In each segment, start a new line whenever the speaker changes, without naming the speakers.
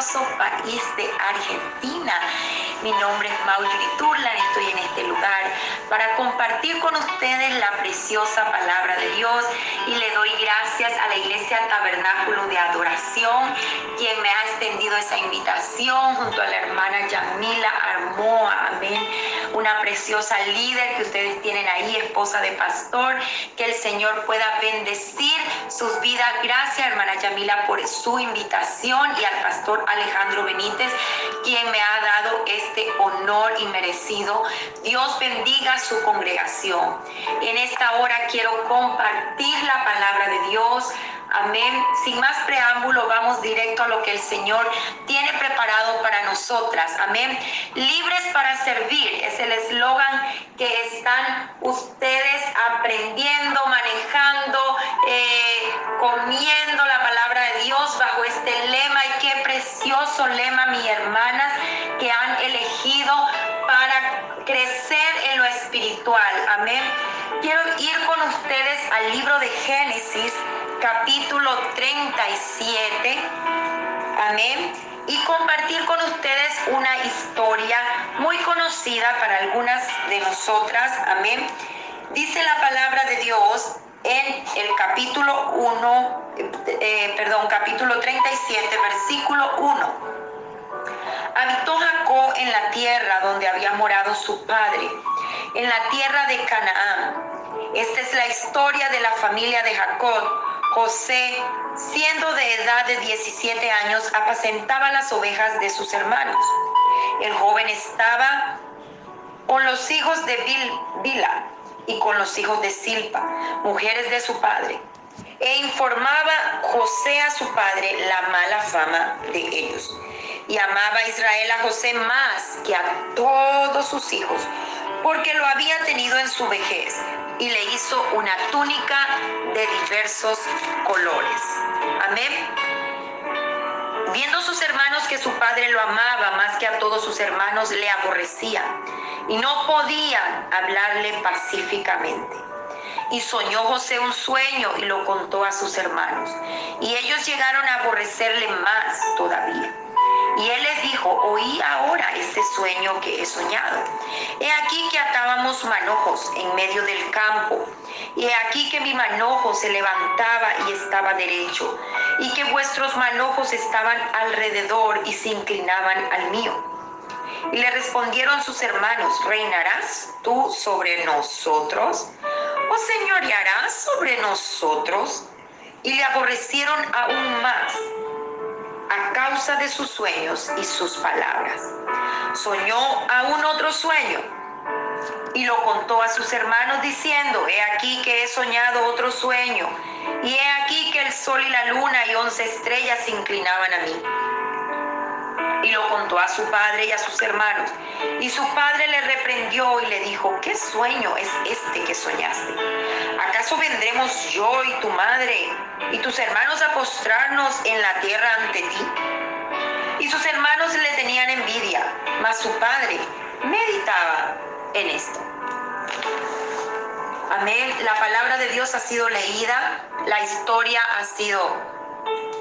precioso país de Argentina. Mi nombre es Mauri Turlan, estoy en este lugar para compartir con ustedes la preciosa palabra de Dios y le doy gracias a la Iglesia Tabernáculo de Adoración, quien me ha extendido esa invitación junto a la hermana Yamila Armoa, amén, una preciosa líder que ustedes tienen ahí, esposa de pastor, que el Señor pueda bendecir sus vidas. Gracias, hermana Yamila, por su invitación y al pastor Alejandro Benítez, quien me ha dado este honor y merecido. Dios bendiga su congregación. En esta hora quiero compartir la palabra de Dios Amén. Sin más preámbulo, vamos directo a lo que el Señor tiene preparado para nosotras. Amén. Libres para servir es el eslogan que están ustedes aprendiendo, manejando, eh, comiendo la palabra de Dios bajo este lema. Y qué precioso lema, mi hermanas, que han elegido para crecer en lo espiritual. Amén. Quiero ir con ustedes al libro de Génesis capítulo 37. Amén. Y compartir con ustedes una historia muy conocida para algunas de nosotras. Amén. Dice la palabra de Dios en el capítulo 1, eh, perdón, capítulo 37, versículo 1. Habitó Jacob en la tierra donde había morado su padre, en la tierra de Canaán. Esta es la historia de la familia de Jacob José, siendo de edad de 17 años, apacentaba las ovejas de sus hermanos. El joven estaba con los hijos de Bila y con los hijos de Silpa, mujeres de su padre, e informaba José a su padre la mala fama de ellos. Y amaba Israel a José más que a todos sus hijos, porque lo había tenido en su vejez y le hizo una túnica de diversos colores. Amén. Viendo sus hermanos que su padre lo amaba más que a todos sus hermanos, le aborrecía y no podían hablarle pacíficamente. Y soñó José un sueño y lo contó a sus hermanos. Y ellos llegaron a aborrecerle más todavía. Y él les dijo, oí ahora este sueño que he soñado. He aquí que atábamos manojos en medio del campo. Y he aquí que mi manojo se levantaba y estaba derecho. Y que vuestros manojos estaban alrededor y se inclinaban al mío. Y le respondieron sus hermanos, ¿reinarás tú sobre nosotros? ¿O señorearás sobre nosotros? Y le aborrecieron aún más a causa de sus sueños y sus palabras. Soñó aún otro sueño y lo contó a sus hermanos diciendo, he aquí que he soñado otro sueño, y he aquí que el sol y la luna y once estrellas se inclinaban a mí. Lo contó a su padre y a sus hermanos. Y su padre le reprendió y le dijo, ¿qué sueño es este que soñaste? ¿Acaso vendremos yo y tu madre y tus hermanos a postrarnos en la tierra ante ti? Y sus hermanos le tenían envidia, mas su padre meditaba en esto. Amén. La palabra de Dios ha sido leída, la historia ha sido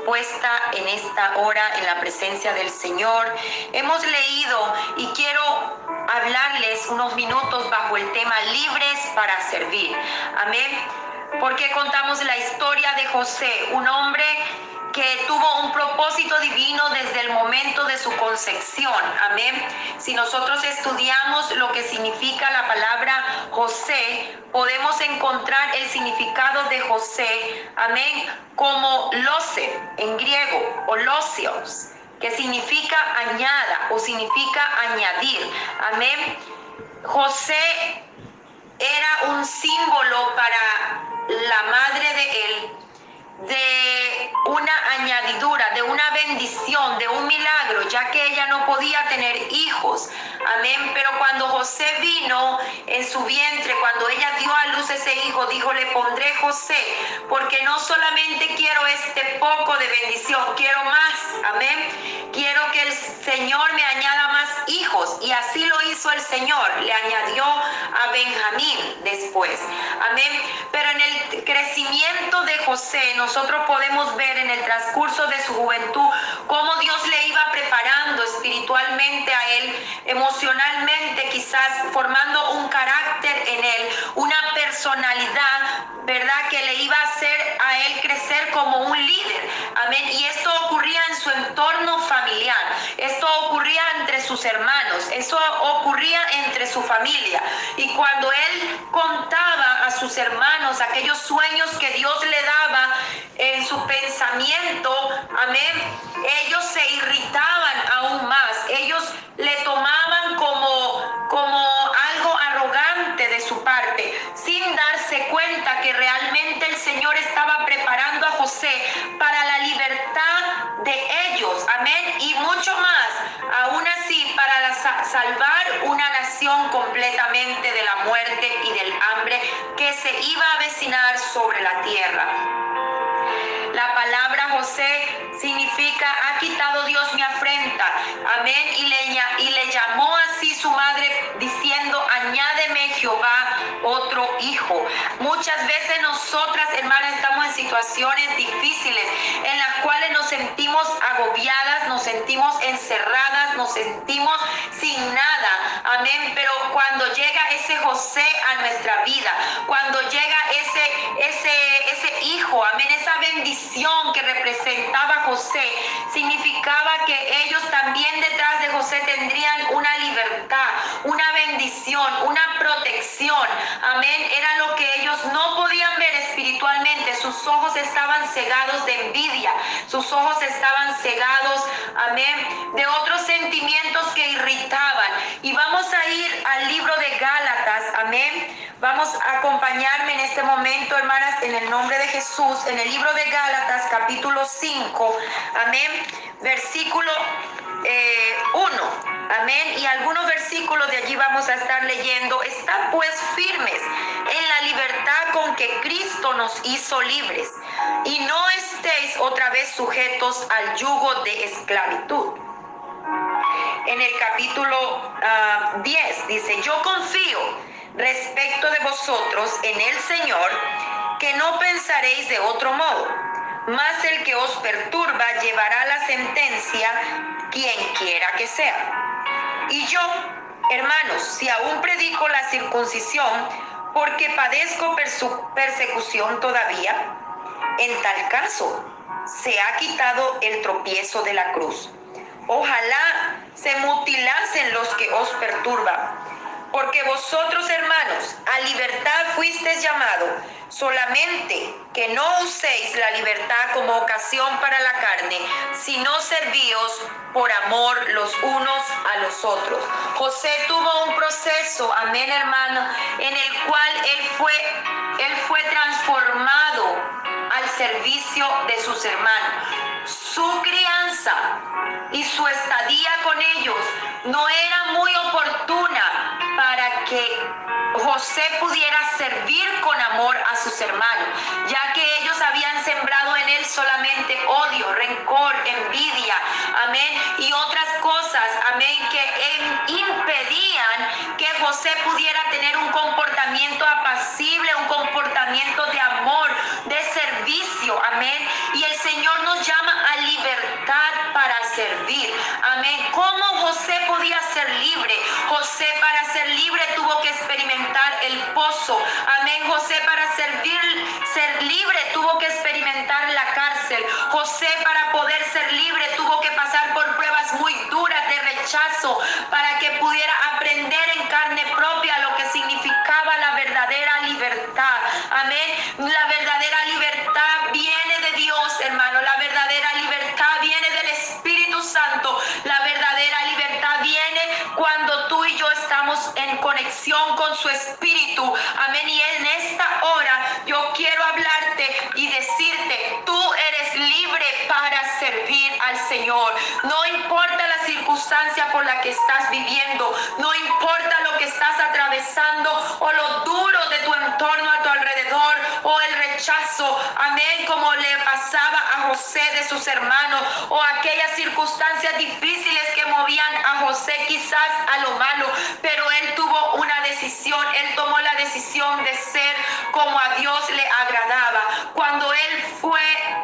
puesta en esta hora en la presencia del Señor. Hemos leído y quiero hablarles unos minutos bajo el tema libres para servir. Amén. Porque contamos la historia de José, un hombre que tuvo un propósito divino desde el momento de su concepción. Amén. Si nosotros estudiamos lo que significa la palabra José, podemos encontrar el significado de José, amén, como lose en griego o losios, que significa añada o significa añadir. Amén. José era un símbolo para la madre de él de una añadidura, de una bendición, de un milagro, ya que ella no podía tener hijos. Amén. Pero cuando José vino en su vientre, cuando ella dio a luz ese hijo, dijo, le pondré José, porque no solamente quiero este poco de bendición, quiero más. Amén. Quiero que el Señor me añada más hijos. Y así lo hizo el Señor. Le añadió a Benjamín después. Amén. Pero en el crecimiento de José, nosotros podemos ver en el transcurso de su juventud cómo Dios le iba preparando espiritualmente a él, emocionalmente quizás formando un carácter en él, una personalidad, ¿verdad? Que le iba a hacer a él crecer como un líder. Amén. Y esto ocurría en su entorno familiar. Esto ocurría entre sus hermanos. Eso ocurría entre su familia. Y cuando él contaba a sus hermanos aquellos sueños que Dios le daba en su pensamiento, amén, ellos se irritaban aún más. Ellos le tomaban como, como algo arrogante de su parte, sin darse cuenta que realmente el Señor estaba preparando a José para la libertad de ellos. Amén. Y mucho más, aún así, para salvar una nación completamente de la muerte y del hambre que se iba a avecinar sobre la tierra. La palabra José significa, ha quitado Dios mi afrenta. Amén. Y le, y le llamó así su madre diciendo, añádeme Jehová otro hijo. Muchas veces nosotras, hermanas, estamos en situaciones difíciles en las cuales nos sentimos agobiadas, nos sentimos encerradas, nos sentimos sin nada. Amén. Pero cuando llega ese José a nuestra vida, cuando llega ese, ese, ese hijo, amén, esa bendición que representaba José, significaba que ellos también detrás de José tendrían una libertad, una bendición, una protección. Amén. Era lo que ellos no podían ver espiritualmente. Sus ojos estaban cegados de envidia. Sus ojos estaban cegados, amén, de otros sentimientos que irritaban. Y vamos a ir al libro de Gálatas, amén. Vamos a acompañarme en este momento, hermanas, en el nombre de Jesús, en el libro de Gálatas, capítulo 5, amén, versículo 1. Eh, Amén. Y algunos versículos de allí vamos a estar leyendo. Están pues firmes en la libertad con que Cristo nos hizo libres. Y no estéis otra vez sujetos al yugo de esclavitud. En el capítulo 10 ah, dice, yo confío respecto de vosotros en el Señor, que no pensaréis de otro modo, mas el que os perturba llevará la sentencia quien quiera que sea. Y yo, hermanos, si aún predico la circuncisión, porque padezco persecución todavía, en tal caso se ha quitado el tropiezo de la cruz. Ojalá se mutilasen los que os perturban porque vosotros, hermanos, a libertad fuisteis llamados, solamente que no uséis la libertad como ocasión para la carne, sino servíos por amor los unos a los otros. José tuvo un proceso, amén, hermano, en el cual él fue, él fue transformado al servicio de sus hermanos. Su crianza y su estadía con ellos no era muy oportuna para que José pudiera servir con amor a sus hermanos, ya que ellos habían sembrado en él solamente odio, rencor, envidia, amén, y otras cosas, amén, que impedían que José pudiera tener un comportamiento apacible, un comportamiento de amor, de servicio, amén. Y el Señor nos llama a libertad para servir, amén. ¿Cómo José podía ser libre? José para ser libre tuvo que experimentar el pozo. Amén. José para servir, ser libre tuvo que experimentar la cárcel. José para poder ser libre tuvo que pasar por pruebas muy duras de rechazo para que pudiera con su Espíritu. Amén. Y en esta hora yo quiero hablarte y decirte, tú eres libre para servir al Señor. No importa la circunstancia por la que estás viviendo, no importa lo que estás atravesando o lo duro de tu entorno a tu alrededor o el rechazo, amén, como le a José de sus hermanos o aquellas circunstancias difíciles que movían a José quizás a lo malo, pero él tuvo una decisión, él tomó la decisión de ser como a Dios le agradaba. Cuando él fue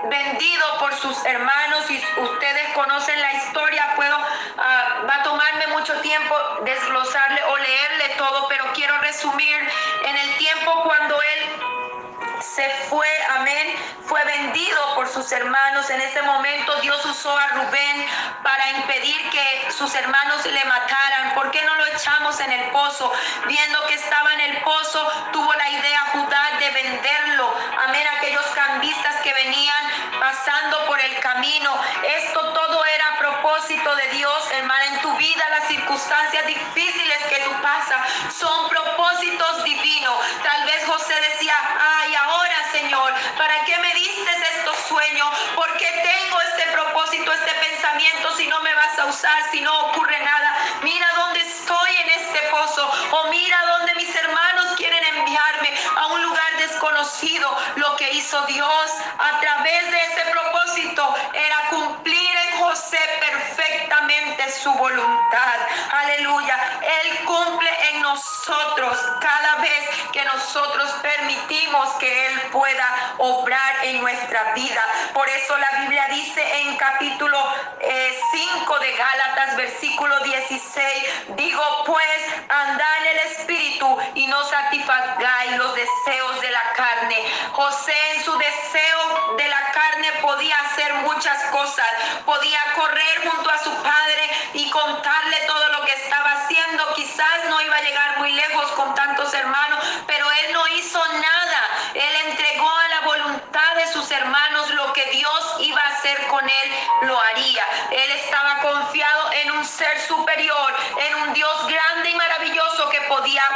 vendido por sus hermanos y ustedes conocen la historia, puedo, ah, va a tomarme mucho tiempo desglosarle o leerle todo, pero quiero resumir en el tiempo cuando él se fue, amén, fue vendido por sus hermanos. En ese momento Dios usó a Rubén para impedir que sus hermanos le mataran. ¿Por qué no lo echamos en el pozo? Viendo que estaba en el pozo, tuvo la idea Judá de venderlo. Amén, aquellos cambistas que venían pasando por el camino. Esto propósito de Dios, hermana. En tu vida las circunstancias difíciles que tú pasas son propósitos divinos. Tal vez José decía, ay, ahora Señor, ¿para qué me diste estos sueños? ¿Por qué tengo este propósito, este pensamiento si no me vas a usar, si no ocurre nada? Mira dónde estoy en este pozo o mira dónde mis hermanos quieren enviarme a un lugar desconocido. Lo que hizo Dios a través de ese propósito era cumplir en José su voluntad. Aleluya. Él cumple en nosotros cada vez que nosotros permitimos que Él pueda obrar en nuestra vida. Por eso la Biblia dice en capítulo 5 eh, de Gálatas, versículo 16, digo pues, anda en el Espíritu y no satisfagáis los deseos de la carne. José en su deseo de la carne podía hacer muchas cosas, podía correr junto a su padre contarle todo lo que estaba haciendo. Quizás no iba a llegar muy lejos con tantos hermanos,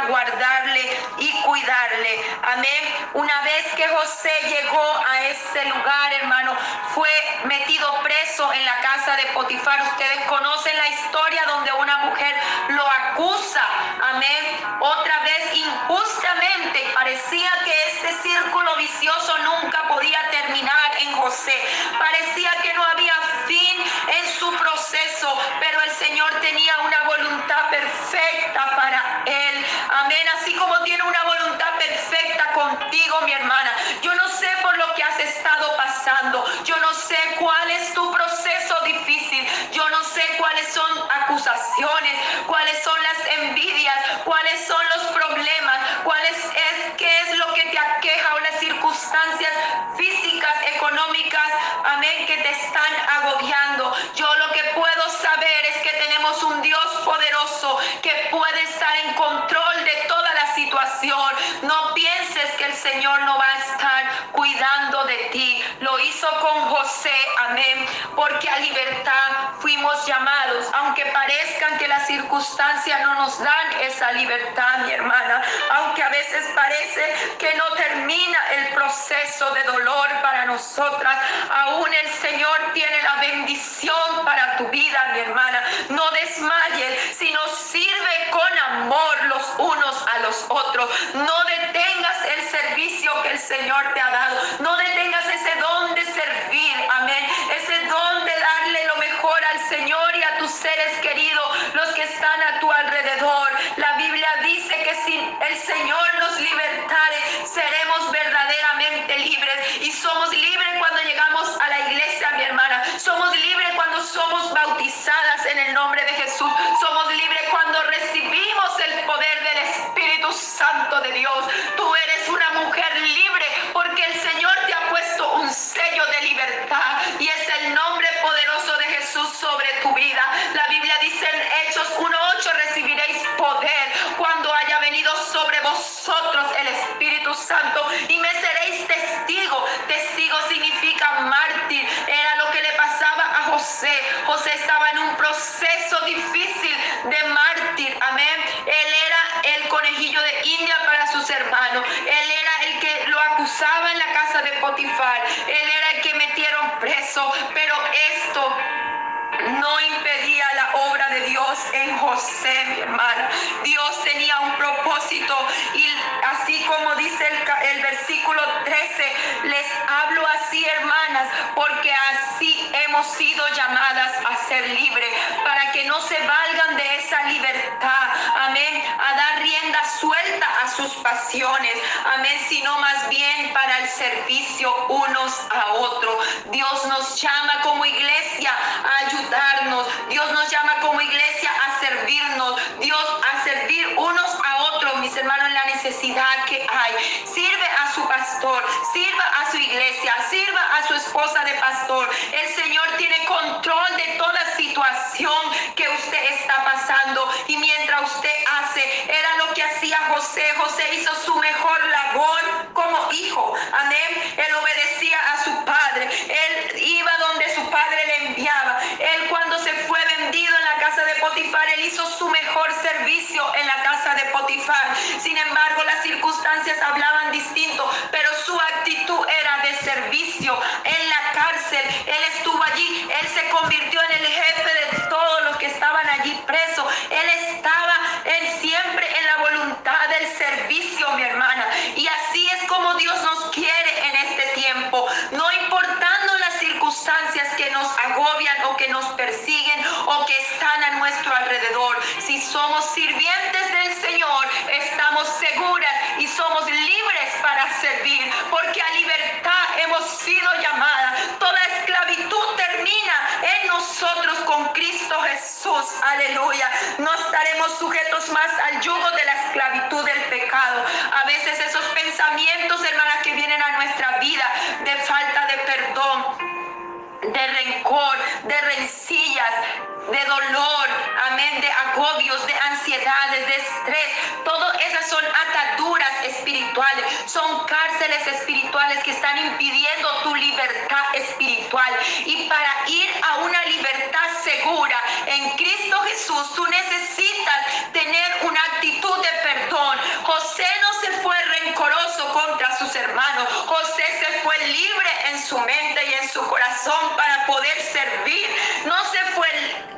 guardarle y cuidarle. Amén. Una vez que José llegó a ese lugar, hermano, fue metido preso en la casa de Potifar. Ustedes conocen la historia donde una mujer lo acusa, amén, otra vez injustamente. Parecía que este círculo vicioso nunca podía terminar en José. Parecía que no había fin en su proceso, pero el Señor tenía una voluntad perfecta para él. Amén. Así como tiene una voluntad perfecta contigo, mi hermana. Yo no sé por lo que has estado pasando. Yo no sé cuál es tu proceso difícil. Yo no sé cuáles son acusaciones, cuáles son las envidias, cuáles son los problemas, cuáles es qué es lo que te aqueja o las circunstancias físicas, económicas, amén, que te están agobiando. Yo lo que puedo saber es que tenemos un Dios poderoso que puede estar en control No pienses que el Señor no va a estar cuidando de ti. Lo hizo con José, amén, porque a libertad fuimos llamados, aunque parezcan que las circunstancias no nos dan esa libertad, mi hermana, aunque a veces parece que no termina el proceso de dolor para nosotras, aún el Señor tiene la bendición para tu vida, mi hermana. No desmayes, sino sirve con amor los unos a los otros. No detengas el servicio que el Señor te ha dado. No detengas ese don de servir, amén. Ese don de darle lo mejor al Señor y a tus seres queridos, los que están a tu alrededor. La Biblia dice que si el Señor nos libertare, seremos verdaderamente libres. Y somos libres cuando llegamos a la iglesia, mi hermana. Somos libres cuando somos bautizadas en el nombre de Jesús libres cuando recibimos el poder del Santo de Dios. Tú eres una mujer libre porque el Señor te ha puesto un sello de libertad y es el nombre poderoso de Jesús sobre tu vida. La Biblia dice en Hechos 1.8 recibiréis poder cuando haya venido sobre vosotros el Espíritu Santo y me seréis testigo. Testigo significa mártir. Era lo que le pasaba a José. José estaba en un proceso difícil de mártir. Amén. Él era el conejillo de India para sus hermanos. Él era el que lo acusaba en la casa de Potifar. Él era el que metieron preso. En José, mi hermana. Dios tenía un propósito y así como dice el, versículo 13, les hablo así, hermanas, porque así hemos sido llamadas a ser libres, para que no se valgan de esa libertad, amén, a dar rienda suelta a sus pasiones, amén, sino más bien para el servicio unos a otros. Dios nos llama como iglesia a ayudarnos, Dios nos llama como iglesia Dios a servir unos a otros, mis hermanos, en la necesidad que hay. Sirve a su pastor, sirva a su iglesia, sirva a su esposa de pastor. El Señor tiene control de toda situación que usted está pasando y mientras usted hace, era lo que hacía José. José hizo su mejor labor como hijo. Amén. Él obedecía a su padre. Él iba donde su padre le enviaba. Él cuando se fue vendido en la casa de Potifar, él hizo su mejor servicio en la casa de Potifar. Sin embargo, las circunstancias hablaban distinto, pero su actitud era de servicio en la cárcel. Él estuvo allí, él se convirtió en el jefe de todos los que estaban allí presos. Él estaba en, siempre en la voluntad del servicio, mi hermana. Y así es como Dios nos quiere en este tiempo. No importando las circunstancias que nos agobian o que nos persiguen o que están a nuestro alrededor. Si somos sirvientes del Señor, estamos seguras y somos libres para servir, porque a libertad hemos sido llamadas. Toda esclavitud termina en nosotros con Cristo Jesús. Aleluya. No estaremos sujetos más al yugo de la esclavitud del pecado. A veces esos pensamientos, hermanas, que vienen a nuestra vida de falta de perdón de rencor, de rencillas, de dolor, amén, de agobios, de ansiedades, de estrés. Todas esas son ataduras espirituales, son cárceles espirituales que están impidiendo tu libertad espiritual. Y para ir a una libertad segura en Cristo Jesús, tú necesitas tener una actitud de perdón. José no contra sus hermanos, José se fue libre en su mente y en su corazón para poder servir. No se fue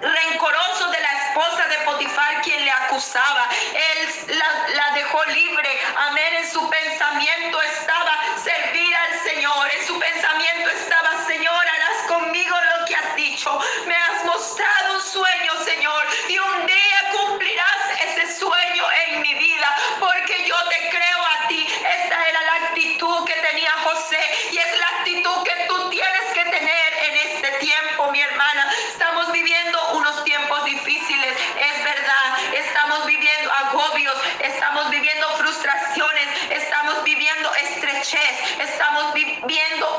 rencoroso de la esposa de Potifar quien le acusaba. Él la, la dejó libre. Amén. En su pensamiento estaba servir José. Y es la actitud que tú tienes que tener en este tiempo, mi hermana. Estamos viviendo unos tiempos difíciles, es verdad. Estamos viviendo agobios, estamos viviendo frustraciones, estamos viviendo estrechez, estamos viviendo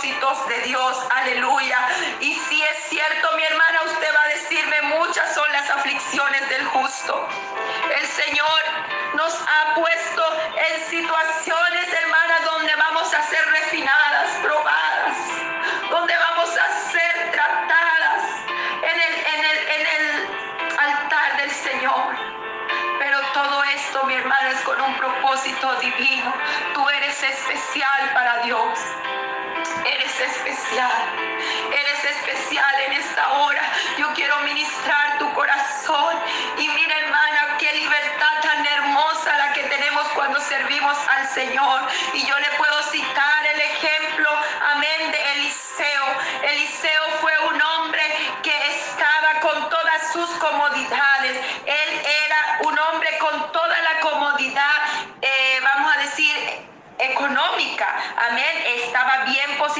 de Dios. Aleluya. Y si es cierto, mi hermana, usted va a decirme, muchas son las aflicciones del justo. El Señor nos ha puesto en situaciones, hermana, donde vamos a ser refinadas, probadas, donde vamos a ser tratadas en el altar del Señor. Pero todo esto, mi hermana, es con un propósito divino. Tú eres especial para Dios eres especial. Eres especial en esta hora. Yo quiero ministrar tu corazón. Y mira, hermana, qué libertad tan hermosa la que tenemos cuando servimos al Señor. Y yo le puedo citar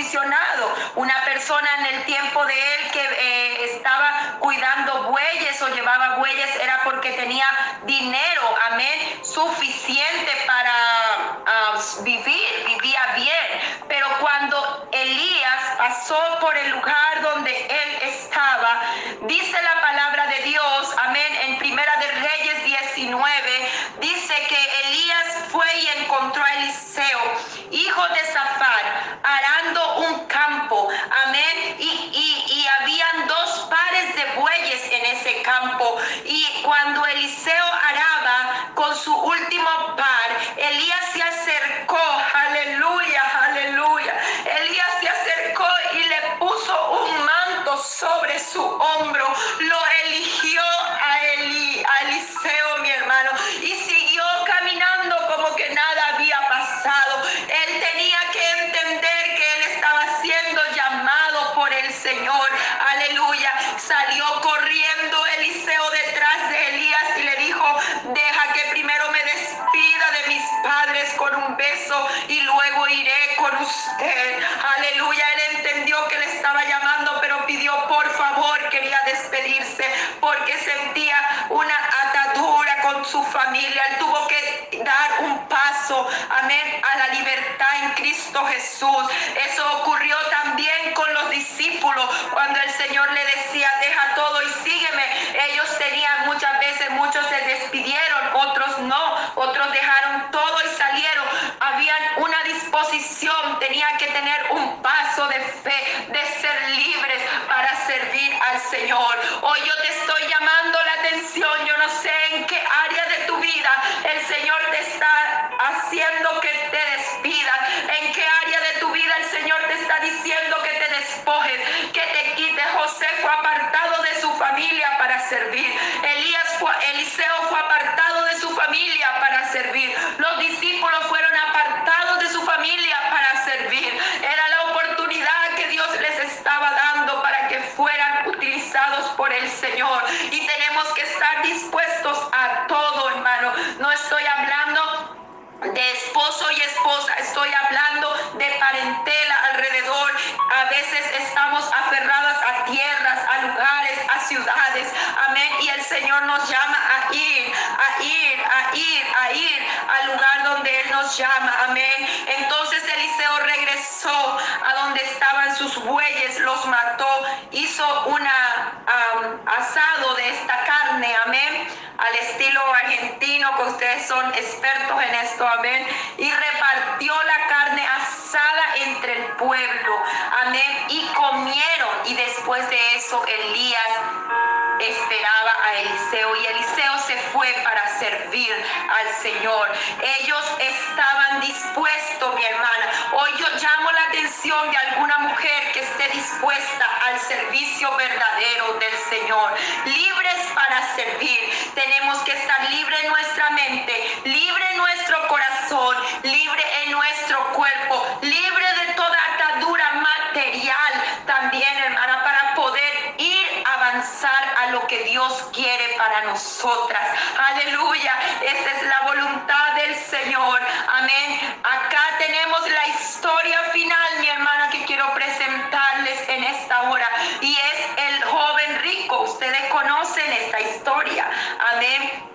posicionado. Una persona en el tiempo de él que eh, estaba cuidando bueyes o llevaba bueyes era porque tenía dinero, amén, suficiente para ah, vivir, vivía bien. Pero cuando Elías pasó por el lugar donde él estaba, dice la palabra de Dios, amén, en Primera de Reyes 19, dice que Elías fue y encontró a Eliseo, hijo de arando un campo, amén, y, y, y habían dos pares de bueyes en ese campo, y cuando Eliseo su familia. Él tuvo que dar un paso, amén, a la libertad en Cristo Jesús. Eso ocurrió también con los discípulos cuando el Señor le decía, deja todo y sígueme. Ellos tenían muchas veces, muchos se despidieron, otros no, otros dejaron todo y salieron. Habían una disposición, tenían que tener un paso de fe, de ser libres para servir al Señor. Hoy yo te estoy llamando la atención, yo familia para servir. Elías fue, Eliseo fue apartado de su familia para servir. Los discípulos fueron apartados de su familia para servir. Era la oportunidad que Dios les estaba dando para que fueran utilizados por el Señor. Y tenemos que estar dispuestos a todo, hermano. No estoy hablando de esposo y esposa, estoy hablando de parentela alrededor. A veces estamos aferradas a tierras, a lugares, ciudades. Amén. Y el Señor nos llama a ir, a ir, a ir, a ir al lugar donde Él nos llama. Amén. Entonces Eliseo regresó a donde estaban sus bueyes, los mató, hizo um, asado de esta carne. Amén. Al estilo argentino, que ustedes son expertos en esto amén, y repartió la carne asada entre el pueblo, amén, y comieron, y después de eso Elías esperaba a Eliseo y Eliseo se fue para servir al Señor. Ellos estaban dispuestos, mi hermana. Hoy yo llamo la atención de alguna mujer que esté dispuesta al servicio verdadero del Señor. Libres para servir. Tenemos que estar libre en nuestra mente, libre en nuestro corazón, libre en nuestro cuerpo, libre de toda atadura material también, hermana, para poder ir a avanzar a lo que Dios quiere para nosotras. Aleluya. Esa es la voluntad del Señor. Amén. Acá tenemos la historia final, mi hermana, que quiero presentarles en esta hora. Y es el joven rico. Ustedes conocen esta historia. Amén.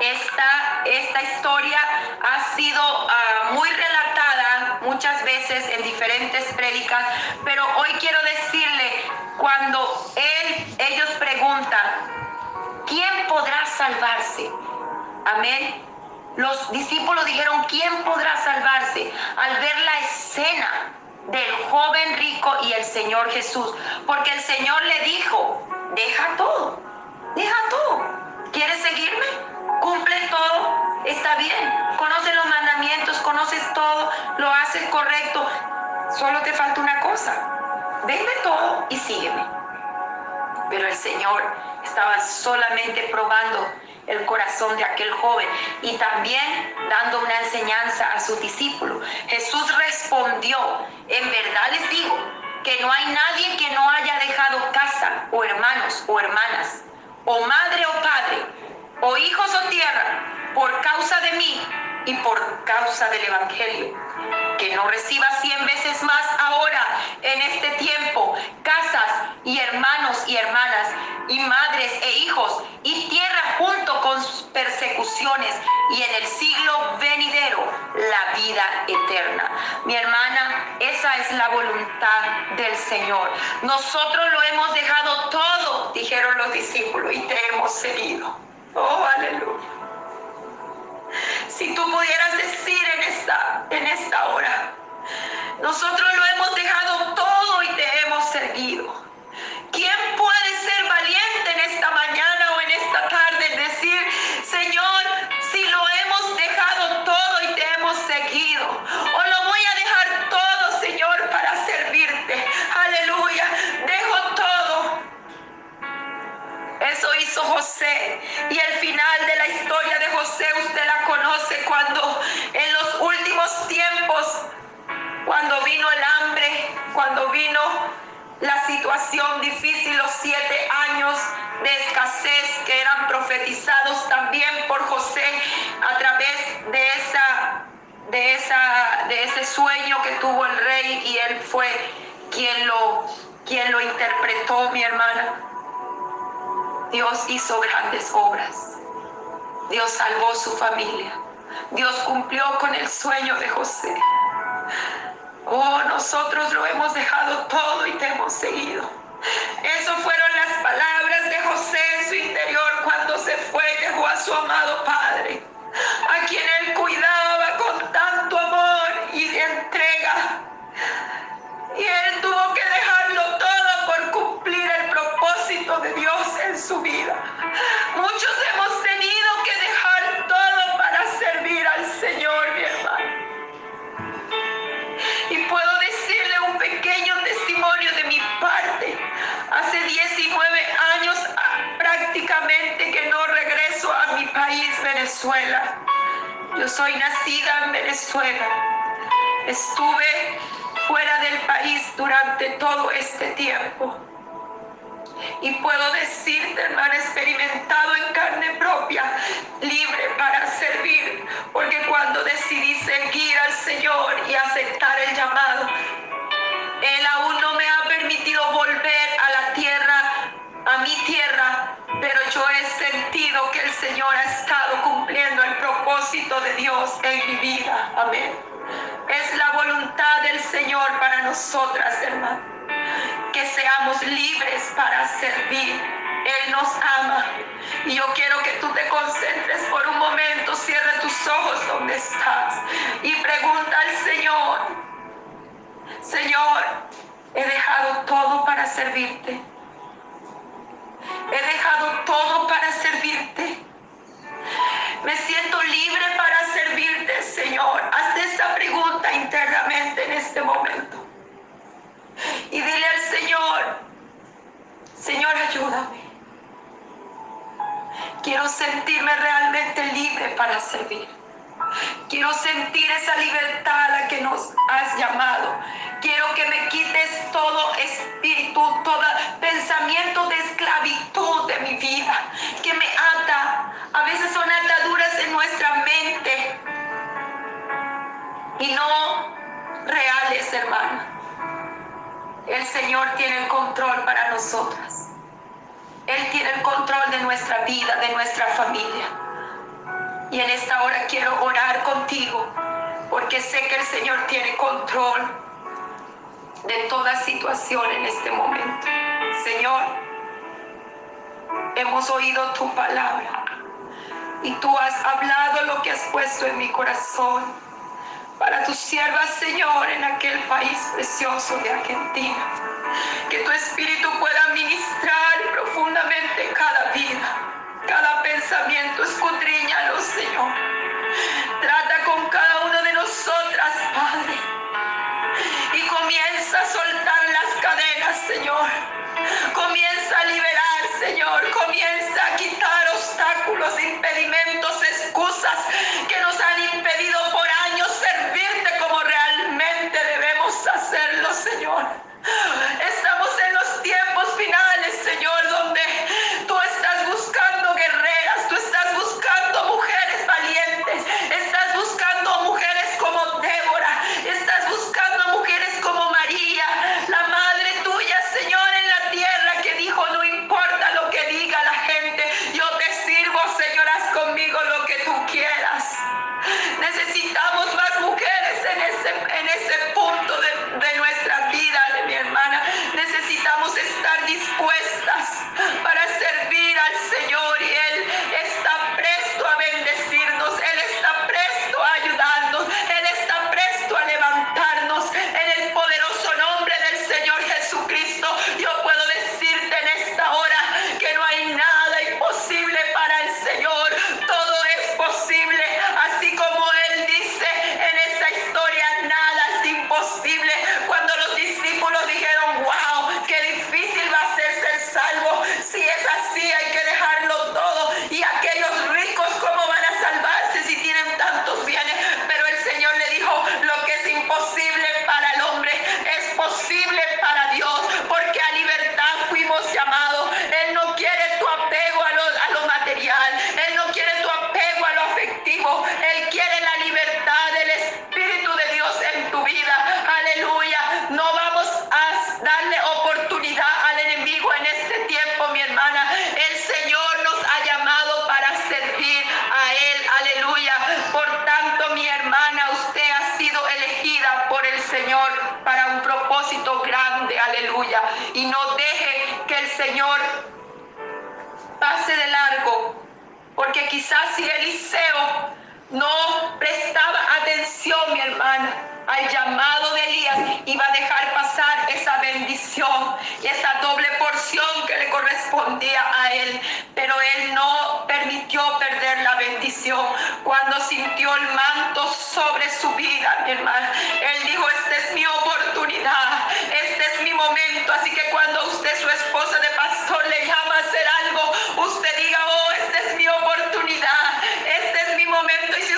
Esta, esta historia ha sido uh, muy relatada muchas veces en diferentes prédicas, pero hoy quiero decirle, cuando él, ellos preguntan, ¿quién podrá salvarse? Amén. Los discípulos dijeron, ¿quién podrá salvarse? Al ver la escena del joven rico y el Señor Jesús, porque el Señor le dijo, deja todo, deja todo. ¿Quieres seguirme? Cumple todo, está bien. Conoces los mandamientos, conoces todo, lo haces correcto. Solo te falta una cosa. Vende todo y sígueme. Pero el Señor estaba solamente probando el corazón de aquel joven y también dando una enseñanza a sus discípulos. Jesús respondió, en verdad les digo que no hay nadie que no haya dejado casa o hermanos o hermanas, o madre o padre, o hijos o tierra, por causa de mí, y por causa del Evangelio. Que no reciba cien veces más ahora, en este tiempo, casas y hermanos y hermanas, y madres e hijos, y tierra junto con sus persecuciones, y en el siglo venidero la vida eterna. Mi hermana, esa es la voluntad del Señor. Nosotros lo hemos dejado todo, dijeron los discípulos, y te hemos seguido. Oh, aleluya. Si tú pudieras decir en esta, en esta hora, nosotros lo hemos dejado todo y te hemos seguido. ¿Quién puede ser valiente en esta mañana Eso hizo José. Y el final de la historia de José usted la conoce cuando en los últimos tiempos, cuando vino el hambre, cuando vino la situación difícil, los siete años de escasez que eran profetizados también por José a través de esa de esa de ese sueño que tuvo el rey y él fue quien lo quien lo interpretó, mi hermana. Dios hizo grandes obras. Dios salvó su familia. Dios cumplió con el sueño de José. Oh, nosotros lo hemos dejado todo y te hemos seguido. Esas fueron las palabras de José en su interior cuando se fue y dejó a su amado Padre, a quien él cuidaba con tanto amor y entrega. Y él tuvo que dejarlo todo por cumplir el propósito de Dios su vida. Muchos hemos tenido que dejar todo para servir al Señor, mi hermano. Y puedo decirle un pequeño testimonio de mi parte. Hace 19 años ah, prácticamente que no regreso a mi país, Venezuela. Yo soy nacida en Venezuela. Estuve fuera del país durante todo este tiempo. Y puedo decirte, hermana, experimentado en carne propia, libre para servir, porque cuando decidí seguir al Señor y aceptar el llamado, Él aún no me ha permitido volver a la tierra, a mi tierra, pero yo he sentido que el Señor ha estado cumpliendo el propósito de Dios en mi vida. Amén. Es la voluntad del Señor para nosotras, hermano que seamos libres para servir. Él nos ama. Y yo quiero que tú te concentres por un momento, cierra tus ojos donde estás y pregunta al Señor, Señor, he dejado todo para servirte. He dejado todo para servirte. Me siento libre para servirte, Señor. Haz esa pregunta internamente en este momento. Y dile al Señor, Señor, ayúdame. Quiero sentirme realmente libre para servir. Quiero sentir esa libertad a la que nos has llamado. Quiero que me quites todo espíritu, todo pensamiento de esclavitud de mi vida, que me ata. A veces son ataduras en nuestra mente y no reales, hermano. El Señor tiene el control para nosotras. Él tiene el control de nuestra vida, de nuestra familia. Y en esta hora quiero orar contigo, porque sé que el Señor tiene control de toda situación en este momento. Señor, hemos oído tu palabra y tú has hablado lo que has puesto en mi corazón para tu sierva, Señor, en aquel país precioso de Argentina. Que tu espíritu pueda ministrar profundamente cada vida, cada pensamiento. Escudriñalo, Señor. Trata con cada uno de nosotras, Padre. Y comienza a soltar las cadenas, Señor. Comienza a liberar, Señor. Comienza a quitar obstáculos, impedimentos, excusas que nos han impedido Estamos en los tiempos finales, Señor, donde tú estás buscando guerreras, tú estás buscando mujeres valientes, estás buscando mujeres como Débora, estás buscando mujeres como María, la madre tuya, Señor, en la tierra que dijo, no importa lo que diga la gente, yo te sirvo, Señor, haz conmigo lo que tú quieras. Necesitamos más mujeres en ese, en ese punto de, de nuestra quizás si Eliseo no prestaba atención, mi hermana, al llamado de Elías, iba a dejar pasar esa bendición y esa doble porción que le correspondía a él. Pero él no permitió perder la bendición. Cuando sintió el manto sobre su vida, mi hermana, él dijo, esta es mi oportunidad, este es mi momento. Así que cuando usted, su esposa de pastor, le llama a hacer algo, usted diga, oh, este este es mi momento y